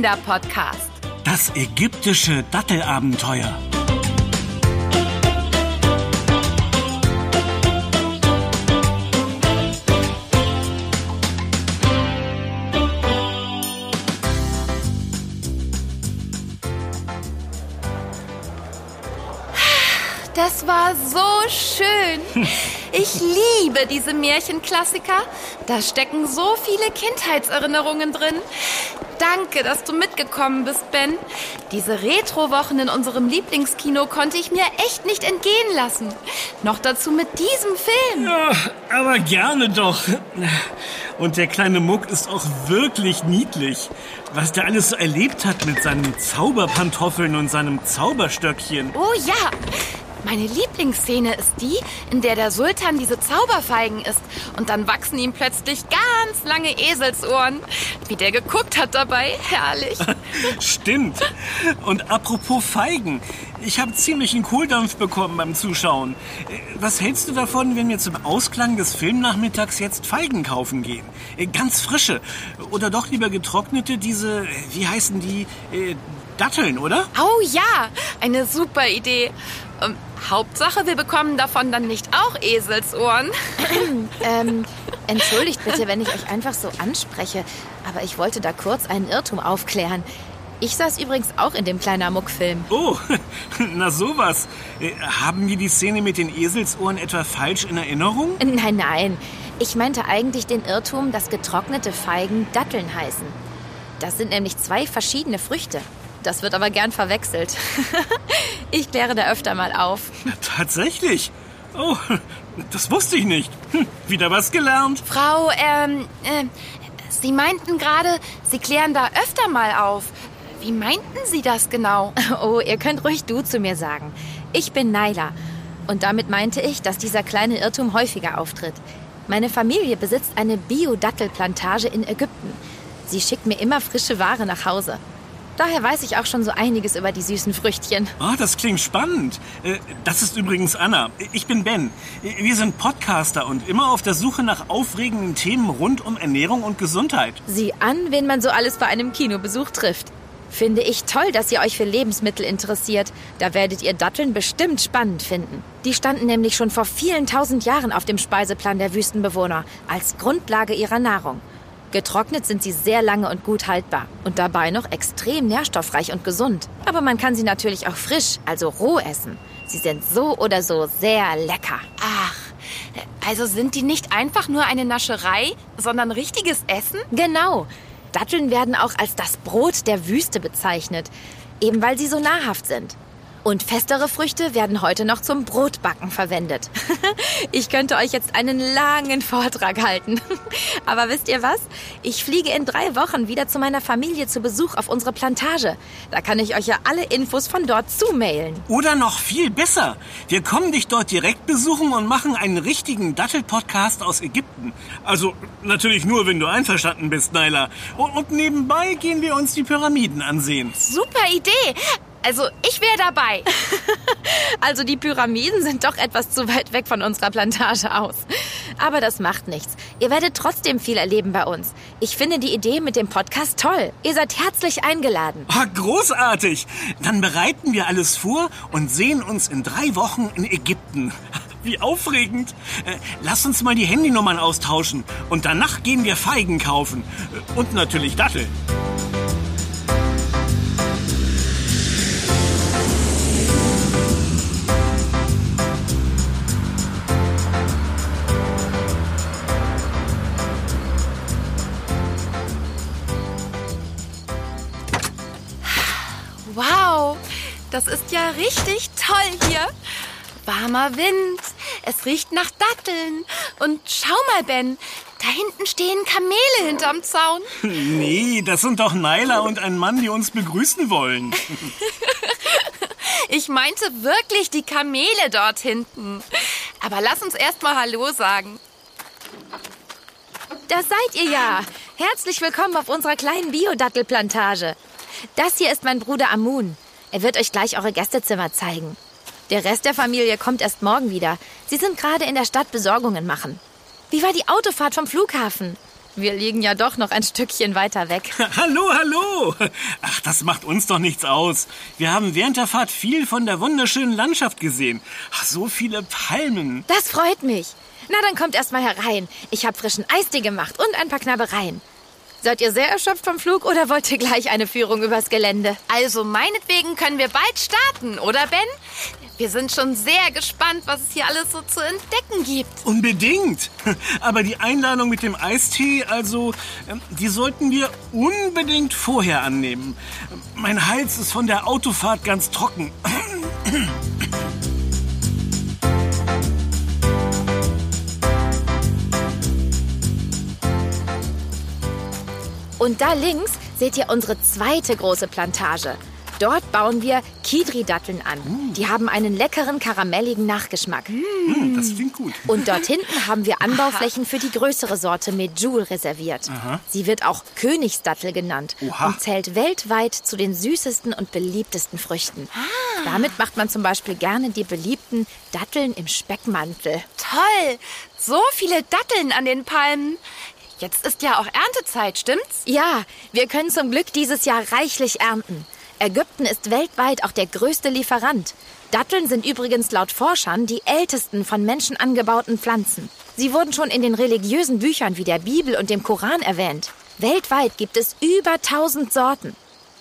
Kinderpodcast. Das ägyptische Dattelabenteuer. Das war so schön. Ich liebe diese Märchenklassiker. Da stecken so viele Kindheitserinnerungen drin. Danke, dass du mitgekommen bist, Ben. Diese Retro-Wochen in unserem Lieblingskino konnte ich mir echt nicht entgehen lassen. Noch dazu mit diesem Film. Ja, aber gerne doch. Und der kleine Muck ist auch wirklich niedlich. Was der alles so erlebt hat mit seinen Zauberpantoffeln und seinem Zauberstöckchen. Oh ja, meine Lieblingsszene ist die, in der der Sultan diese Zauberfeigen isst und dann wachsen ihm plötzlich ganz lange Eselsohren. Wie der geguckt hat dabei, herrlich. Stimmt. Und apropos Feigen, ich habe ziemlich einen Kohldampf bekommen beim Zuschauen. Was hältst du davon, wenn wir zum Ausklang des Filmnachmittags jetzt Feigen kaufen gehen? Ganz frische. Oder doch lieber getrocknete, diese, wie heißen die, Äh, Datteln, oder? Oh ja, eine super Idee. Hauptsache, wir bekommen davon dann nicht auch Eselsohren. Ähm, entschuldigt bitte, wenn ich euch einfach so anspreche, aber ich wollte da kurz einen Irrtum aufklären. Ich saß übrigens auch in dem kleiner Muck-Film. Oh, na sowas. Äh, Haben wir die Szene mit den Eselsohren etwa falsch in Erinnerung? Nein, nein. Ich meinte eigentlich den Irrtum, dass getrocknete Feigen Datteln heißen. Das sind nämlich zwei verschiedene Früchte. Das wird aber gern verwechselt. ich kläre da öfter mal auf. Tatsächlich. Oh, das wusste ich nicht. Hm, wieder was gelernt. Frau, ähm, äh, Sie meinten gerade, Sie klären da öfter mal auf. Wie meinten Sie das genau? Oh, ihr könnt ruhig du zu mir sagen. Ich bin Naila. Und damit meinte ich, dass dieser kleine Irrtum häufiger auftritt. Meine Familie besitzt eine Bio-Dattelplantage in Ägypten. Sie schickt mir immer frische Ware nach Hause. Daher weiß ich auch schon so einiges über die süßen Früchtchen. Ah, das klingt spannend. Äh, Das ist übrigens Anna. Ich bin Ben. Wir sind Podcaster und immer auf der Suche nach aufregenden Themen rund um Ernährung und Gesundheit. Sieh an, wen man so alles bei einem Kinobesuch trifft. Finde ich toll, dass ihr euch für Lebensmittel interessiert. Da werdet ihr Datteln bestimmt spannend finden. Die standen nämlich schon vor vielen tausend Jahren auf dem Speiseplan der Wüstenbewohner als Grundlage ihrer Nahrung. Getrocknet sind sie sehr lange und gut haltbar und dabei noch extrem nährstoffreich und gesund. Aber man kann sie natürlich auch frisch, also roh essen. Sie sind so oder so sehr lecker. Ach, also sind die nicht einfach nur eine Nascherei, sondern richtiges Essen? Genau. Datteln werden auch als das Brot der Wüste bezeichnet, eben weil sie so nahrhaft sind. Und festere Früchte werden heute noch zum Brotbacken verwendet. ich könnte euch jetzt einen langen Vortrag halten. Aber wisst ihr was? Ich fliege in drei Wochen wieder zu meiner Familie zu Besuch auf unsere Plantage. Da kann ich euch ja alle Infos von dort zumailen. Oder noch viel besser. Wir kommen dich dort direkt besuchen und machen einen richtigen Dattel-Podcast aus Ägypten. Also natürlich nur, wenn du einverstanden bist, Naila. Und, und nebenbei gehen wir uns die Pyramiden ansehen. Super Idee. Also, ich wäre dabei. Also die Pyramiden sind doch etwas zu weit weg von unserer Plantage aus. Aber das macht nichts. Ihr werdet trotzdem viel erleben bei uns. Ich finde die Idee mit dem Podcast toll. Ihr seid herzlich eingeladen. Ah, großartig. Dann bereiten wir alles vor und sehen uns in drei Wochen in Ägypten. Wie aufregend. Äh, lass uns mal die Handynummern austauschen. Und danach gehen wir Feigen kaufen. Äh, Und natürlich Datteln. Das ist ja richtig toll hier. Warmer Wind, es riecht nach Datteln. Und schau mal, Ben, da hinten stehen Kamele hinterm Zaun. Nee, das sind doch Naila und ein Mann, die uns begrüßen wollen. Ich meinte wirklich die Kamele dort hinten. Aber lass uns erst mal Hallo sagen. Da seid ihr ja. Herzlich willkommen auf unserer kleinen Biodattelplantage. Das hier ist mein Bruder Amun. Er wird euch gleich eure Gästezimmer zeigen. Der Rest der Familie kommt erst morgen wieder. Sie sind gerade in der Stadt Besorgungen machen. Wie war die Autofahrt vom Flughafen? Wir liegen ja doch noch ein Stückchen weiter weg. hallo, hallo. Ach, das macht uns doch nichts aus. Wir haben während der Fahrt viel von der wunderschönen Landschaft gesehen. Ach, so viele Palmen. Das freut mich. Na, dann kommt erst mal herein. Ich habe frischen Eistee gemacht und ein paar Knabbereien. Seid ihr sehr erschöpft vom Flug oder wollt ihr gleich eine Führung übers Gelände? Also meinetwegen können wir bald starten, oder Ben? Wir sind schon sehr gespannt, was es hier alles so zu entdecken gibt. Unbedingt. Aber die Einladung mit dem Eistee, also, ähm, die sollten wir unbedingt vorher annehmen. Mein Hals ist von der Autofahrt ganz trocken. Und da links seht ihr unsere zweite große Plantage. Dort bauen wir Kidri-Datteln an. Mm. Die haben einen leckeren, karamelligen Nachgeschmack. Mm, das klingt gut. Und dort hinten haben wir Anbauflächen für die größere Sorte Medjool reserviert. Aha. Sie wird auch Königsdattel genannt Oha. und zählt weltweit zu den süßesten und beliebtesten Früchten. Ah. Damit macht man zum Beispiel gerne die beliebten Datteln im Speckmantel. Toll! So viele Datteln an den Palmen. Jetzt ist ja auch Erntezeit, stimmt's? Ja, wir können zum Glück dieses Jahr reichlich ernten. Ägypten ist weltweit auch der größte Lieferant. Datteln sind übrigens laut Forschern die ältesten von Menschen angebauten Pflanzen. Sie wurden schon in den religiösen Büchern wie der Bibel und dem Koran erwähnt. Weltweit gibt es über 1000 Sorten.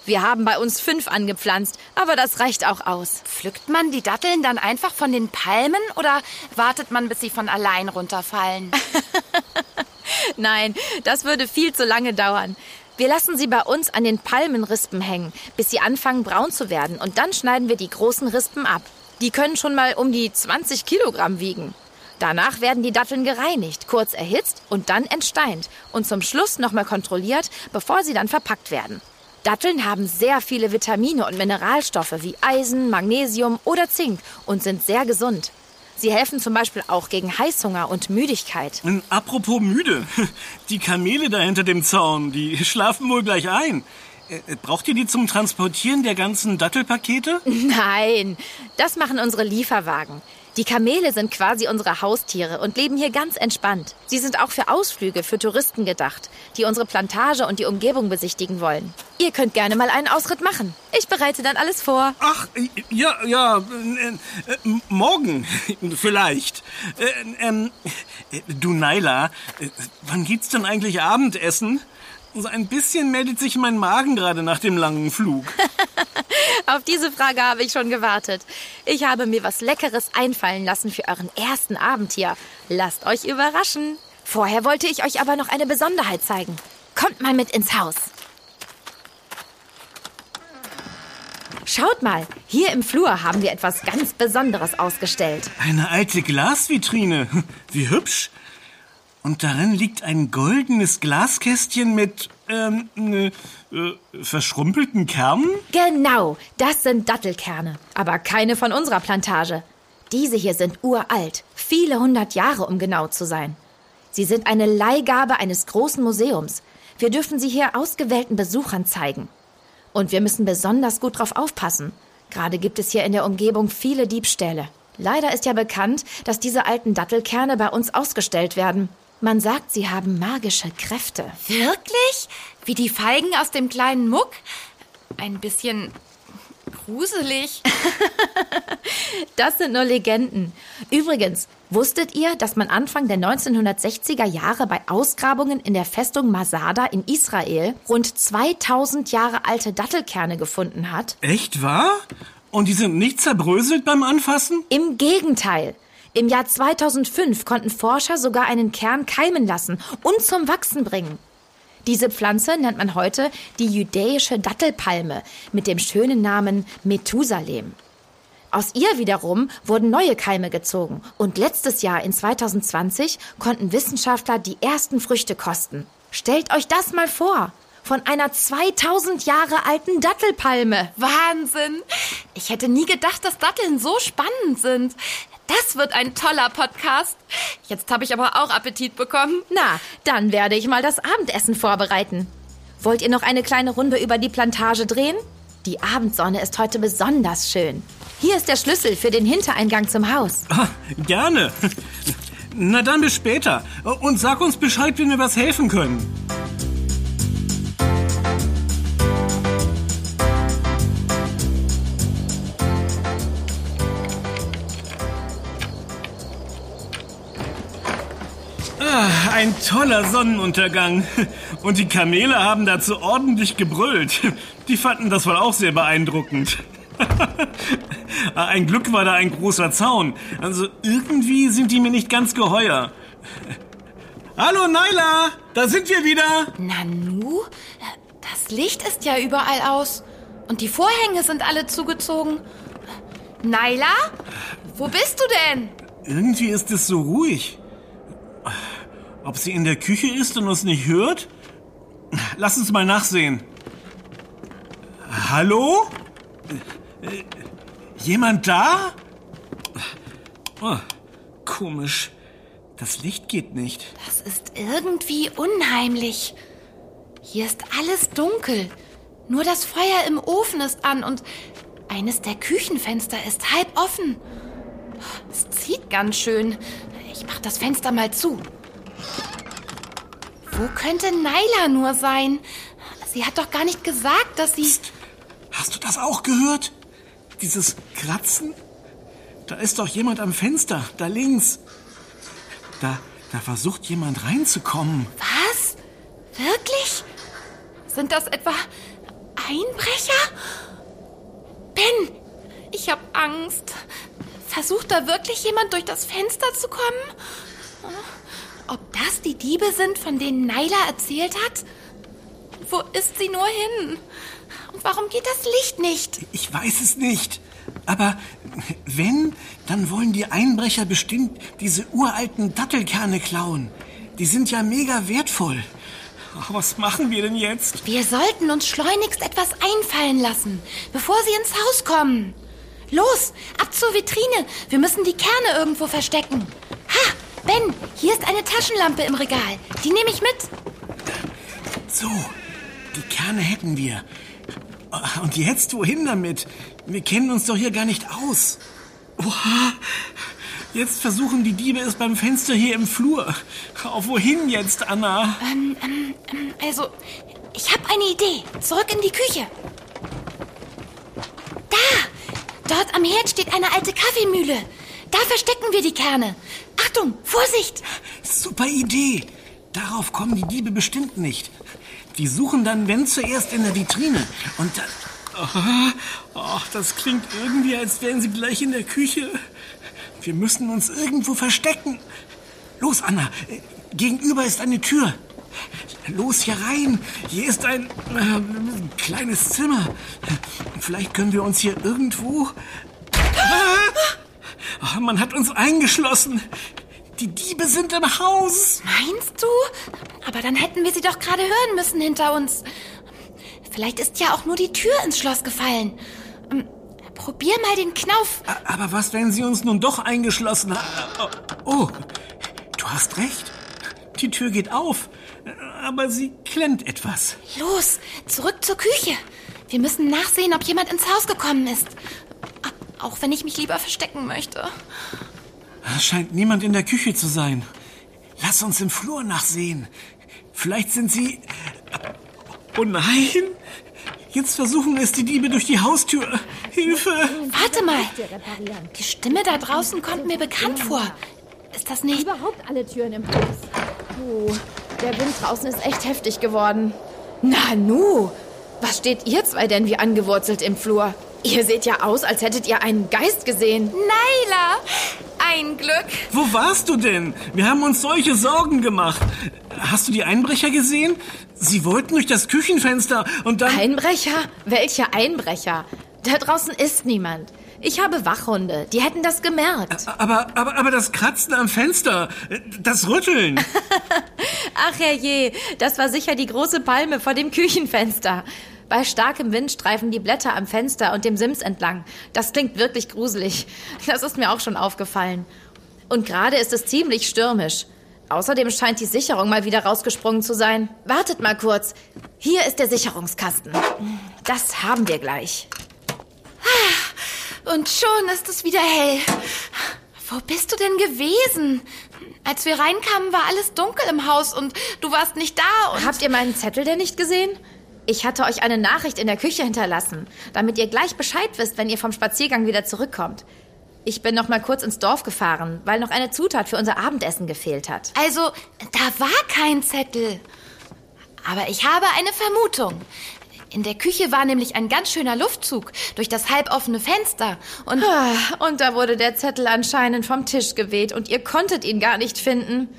Wir haben bei uns fünf angepflanzt, aber das reicht auch aus. Pflückt man die Datteln dann einfach von den Palmen oder wartet man, bis sie von allein runterfallen? Nein, das würde viel zu lange dauern. Wir lassen sie bei uns an den Palmenrispen hängen, bis sie anfangen braun zu werden. Und dann schneiden wir die großen Rispen ab. Die können schon mal um die 20 Kilogramm wiegen. Danach werden die Datteln gereinigt, kurz erhitzt und dann entsteint und zum Schluss nochmal kontrolliert, bevor sie dann verpackt werden. Datteln haben sehr viele Vitamine und Mineralstoffe wie Eisen, Magnesium oder Zink und sind sehr gesund. Sie helfen zum Beispiel auch gegen Heißhunger und Müdigkeit. Und apropos müde, die Kamele da hinter dem Zaun, die schlafen wohl gleich ein. Äh, braucht ihr die zum Transportieren der ganzen Dattelpakete? Nein, das machen unsere Lieferwagen. Die Kamele sind quasi unsere Haustiere und leben hier ganz entspannt. Sie sind auch für Ausflüge für Touristen gedacht, die unsere Plantage und die Umgebung besichtigen wollen. Ihr könnt gerne mal einen Ausritt machen. Ich bereite dann alles vor. Ach, ja, ja, äh, äh, morgen vielleicht. Äh, ähm, du Naila, äh, wann gibt's denn eigentlich Abendessen? So ein bisschen meldet sich mein Magen gerade nach dem langen Flug. Auf diese Frage habe ich schon gewartet. Ich habe mir was Leckeres einfallen lassen für euren ersten Abend hier. Lasst euch überraschen. Vorher wollte ich euch aber noch eine Besonderheit zeigen. Kommt mal mit ins Haus. Schaut mal, hier im Flur haben wir etwas ganz Besonderes ausgestellt. Eine alte Glasvitrine. Wie hübsch. Und darin liegt ein goldenes Glaskästchen mit ähm, äh, verschrumpelten Kernen? Genau, das sind Dattelkerne, aber keine von unserer Plantage. Diese hier sind uralt, viele hundert Jahre, um genau zu sein. Sie sind eine Leihgabe eines großen Museums. Wir dürfen sie hier ausgewählten Besuchern zeigen. Und wir müssen besonders gut drauf aufpassen. Gerade gibt es hier in der Umgebung viele Diebstähle. Leider ist ja bekannt, dass diese alten Dattelkerne bei uns ausgestellt werden. Man sagt, sie haben magische Kräfte. Wirklich? Wie die Feigen aus dem kleinen Muck? Ein bisschen gruselig. das sind nur Legenden. Übrigens, wusstet ihr, dass man Anfang der 1960er Jahre bei Ausgrabungen in der Festung Masada in Israel rund 2000 Jahre alte Dattelkerne gefunden hat? Echt wahr? Und die sind nicht zerbröselt beim Anfassen? Im Gegenteil. Im Jahr 2005 konnten Forscher sogar einen Kern keimen lassen und zum Wachsen bringen. Diese Pflanze nennt man heute die jüdische Dattelpalme mit dem schönen Namen Methusalem. Aus ihr wiederum wurden neue Keime gezogen und letztes Jahr in 2020 konnten Wissenschaftler die ersten Früchte kosten. Stellt euch das mal vor! Von einer 2000 Jahre alten Dattelpalme. Wahnsinn! Ich hätte nie gedacht, dass Datteln so spannend sind. Das wird ein toller Podcast. Jetzt habe ich aber auch Appetit bekommen. Na, dann werde ich mal das Abendessen vorbereiten. Wollt ihr noch eine kleine Runde über die Plantage drehen? Die Abendsonne ist heute besonders schön. Hier ist der Schlüssel für den Hintereingang zum Haus. Ah, gerne. Na dann bis später. Und sag uns Bescheid, wenn wir was helfen können. Ah, ein toller Sonnenuntergang. Und die Kamele haben dazu ordentlich gebrüllt. Die fanden das wohl auch sehr beeindruckend. ein Glück war da ein großer Zaun. Also irgendwie sind die mir nicht ganz geheuer. Hallo Naila, da sind wir wieder. Nanu, das Licht ist ja überall aus. Und die Vorhänge sind alle zugezogen. Naila, wo bist du denn? Irgendwie ist es so ruhig. Ob sie in der Küche ist und uns nicht hört? Lass uns mal nachsehen. Hallo? Jemand da? Oh, komisch. Das Licht geht nicht. Das ist irgendwie unheimlich. Hier ist alles dunkel. Nur das Feuer im Ofen ist an und eines der Küchenfenster ist halb offen. Es zieht ganz schön. Ich mach das Fenster mal zu. Wo könnte Naila nur sein? Sie hat doch gar nicht gesagt, dass sie... Psst. Hast du das auch gehört? Dieses Kratzen? Da ist doch jemand am Fenster, da links. Da, da versucht jemand reinzukommen. Was? Wirklich? Sind das etwa Einbrecher? Ben, ich hab Angst. Versucht da wirklich jemand durch das Fenster zu kommen? Ob das die Diebe sind, von denen Naila erzählt hat? Wo ist sie nur hin? Und warum geht das Licht nicht? Ich weiß es nicht. Aber wenn, dann wollen die Einbrecher bestimmt diese uralten Dattelkerne klauen. Die sind ja mega wertvoll. Was machen wir denn jetzt? Wir sollten uns schleunigst etwas einfallen lassen, bevor sie ins Haus kommen. Los, ab zur Vitrine. Wir müssen die Kerne irgendwo verstecken. Ben, hier ist eine Taschenlampe im Regal. Die nehme ich mit. So, die Kerne hätten wir. Und jetzt wohin damit? Wir kennen uns doch hier gar nicht aus. Oha. Jetzt versuchen die Diebe es beim Fenster hier im Flur. Auf wohin jetzt, Anna? Ähm, ähm, ähm also, ich habe eine Idee. Zurück in die Küche. Da! Dort am Herd steht eine alte Kaffeemühle. Da verstecken wir die Kerne. Achtung, Vorsicht! Super Idee. Darauf kommen die Diebe bestimmt nicht. Die suchen dann, wenn zuerst in der Vitrine. Und dann. Oh, oh, das klingt irgendwie, als wären sie gleich in der Küche. Wir müssen uns irgendwo verstecken. Los, Anna. Gegenüber ist eine Tür. Los hier rein. Hier ist ein äh, kleines Zimmer. Vielleicht können wir uns hier irgendwo. Oh, man hat uns eingeschlossen. Die Diebe sind im Haus. Meinst du? Aber dann hätten wir sie doch gerade hören müssen hinter uns. Vielleicht ist ja auch nur die Tür ins Schloss gefallen. Ähm, probier mal den Knauf. Aber was, wenn sie uns nun doch eingeschlossen haben? Oh, du hast recht. Die Tür geht auf, aber sie klemmt etwas. Los, zurück zur Küche. Wir müssen nachsehen, ob jemand ins Haus gekommen ist. Auch wenn ich mich lieber verstecken möchte. Es scheint niemand in der Küche zu sein. Lass uns im Flur nachsehen. Vielleicht sind sie. Oh nein! Jetzt versuchen es die Diebe durch die Haustür. Hilfe! Warte mal! Die Stimme da draußen kommt mir bekannt vor. Ist das nicht. Überhaupt alle Türen im Haus. Oh, der Wind draußen ist echt heftig geworden. Nanu! Was steht ihr zwei denn wie angewurzelt im Flur? Ihr seht ja aus, als hättet ihr einen Geist gesehen. Naila! Ein Glück. Wo warst du denn? Wir haben uns solche Sorgen gemacht. Hast du die Einbrecher gesehen? Sie wollten durch das Küchenfenster und dann... Einbrecher? Welche Einbrecher? Da draußen ist niemand. Ich habe Wachhunde. Die hätten das gemerkt. Aber, aber, aber das Kratzen am Fenster, das Rütteln. Ach herrje, das war sicher die große Palme vor dem Küchenfenster. Bei starkem Wind streifen die Blätter am Fenster und dem Sims entlang. Das klingt wirklich gruselig. Das ist mir auch schon aufgefallen. Und gerade ist es ziemlich stürmisch. Außerdem scheint die Sicherung mal wieder rausgesprungen zu sein. Wartet mal kurz. Hier ist der Sicherungskasten. Das haben wir gleich. Und schon ist es wieder hell. Wo bist du denn gewesen? Als wir reinkamen, war alles dunkel im Haus und du warst nicht da und... Habt ihr meinen Zettel denn nicht gesehen? Ich hatte euch eine Nachricht in der Küche hinterlassen, damit ihr gleich Bescheid wisst, wenn ihr vom Spaziergang wieder zurückkommt. Ich bin noch mal kurz ins Dorf gefahren, weil noch eine Zutat für unser Abendessen gefehlt hat. Also, da war kein Zettel. Aber ich habe eine Vermutung. In der Küche war nämlich ein ganz schöner Luftzug durch das halboffene Fenster. Und Ah, Und da wurde der Zettel anscheinend vom Tisch geweht und ihr konntet ihn gar nicht finden.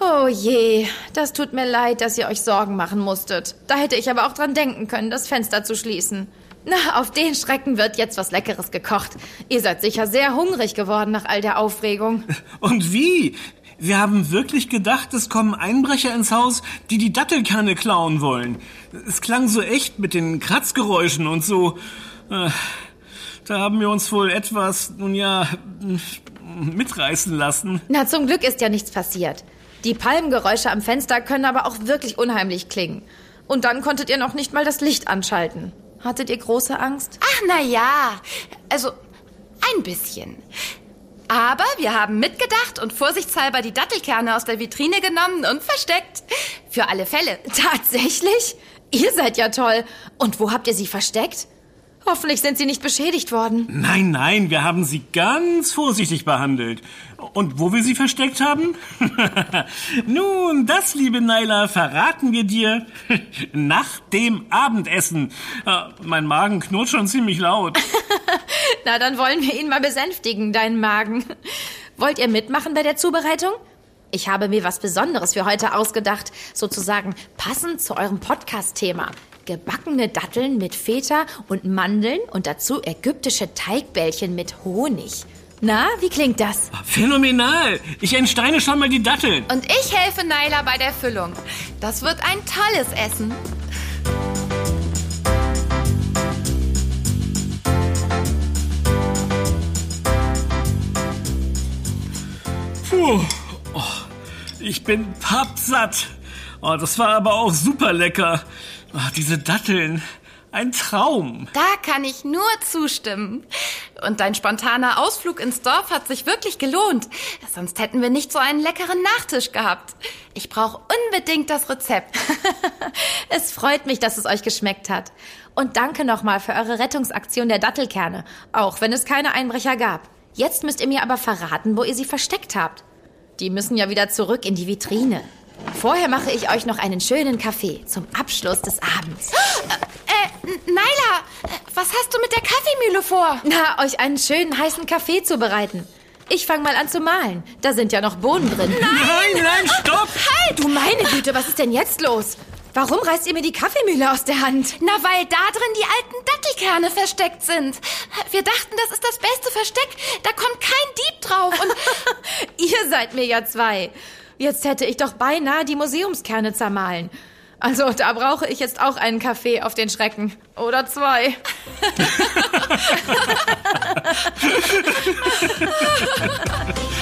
Oh je, das tut mir leid, dass ihr euch Sorgen machen musstet. Da hätte ich aber auch dran denken können, das Fenster zu schließen. Na, auf den Schrecken wird jetzt was Leckeres gekocht. Ihr seid sicher sehr hungrig geworden nach all der Aufregung. Und wie? Wir haben wirklich gedacht, es kommen Einbrecher ins Haus, die die Dattelkerne klauen wollen. Es klang so echt mit den Kratzgeräuschen und so. Äh, Da haben wir uns wohl etwas, nun ja, mitreißen lassen. Na, zum Glück ist ja nichts passiert. Die Palmgeräusche am Fenster können aber auch wirklich unheimlich klingen. Und dann konntet ihr noch nicht mal das Licht anschalten. Hattet ihr große Angst? ach na ja, also ein bisschen. Aber wir haben mitgedacht und vorsichtshalber die Dattelkerne aus der Vitrine genommen und versteckt. Für alle Fälle. Tatsächlich? Ihr seid ja toll. Und wo habt ihr sie versteckt? Hoffentlich sind sie nicht beschädigt worden. Nein, nein, wir haben sie ganz vorsichtig behandelt. Und wo wir sie versteckt haben? Nun, das, liebe Naila, verraten wir dir nach dem Abendessen. Äh, mein Magen knurrt schon ziemlich laut. Na, dann wollen wir ihn mal besänftigen, deinen Magen. Wollt ihr mitmachen bei der Zubereitung? Ich habe mir was Besonderes für heute ausgedacht, sozusagen passend zu eurem Podcast-Thema. Gebackene Datteln mit Feta und Mandeln und dazu ägyptische Teigbällchen mit Honig. Na, wie klingt das? Phänomenal! Ich entsteine schon mal die Datteln. Und ich helfe Naila bei der Füllung. Das wird ein tolles Essen. Puh. Oh, ich bin pappsatt. Oh, das war aber auch super lecker. Oh, diese Datteln. Ein Traum. Da kann ich nur zustimmen. Und dein spontaner Ausflug ins Dorf hat sich wirklich gelohnt. Sonst hätten wir nicht so einen leckeren Nachtisch gehabt. Ich brauche unbedingt das Rezept. Es freut mich, dass es euch geschmeckt hat. Und danke nochmal für eure Rettungsaktion der Dattelkerne, auch wenn es keine Einbrecher gab. Jetzt müsst ihr mir aber verraten, wo ihr sie versteckt habt. Die müssen ja wieder zurück in die Vitrine. Vorher mache ich euch noch einen schönen Kaffee zum Abschluss des Abends. Äh, N- Naila, äh, was hast du mit der Kaffeemühle vor? Na, euch einen schönen heißen Kaffee zu bereiten. Ich fange mal an zu malen. Da sind ja noch Bohnen drin. Nein, nein, stopp! Du meine Güte, was ist denn jetzt los? Warum reißt ihr mir die Kaffeemühle aus der Hand? Na, weil da drin die alten Dattelkerne versteckt sind. Wir dachten, das ist das beste Versteck. Da kommt kein Dieb drauf. Und Ihr seid mir ja zwei. Jetzt hätte ich doch beinahe die Museumskerne zermahlen. Also, da brauche ich jetzt auch einen Kaffee auf den Schrecken. Oder zwei.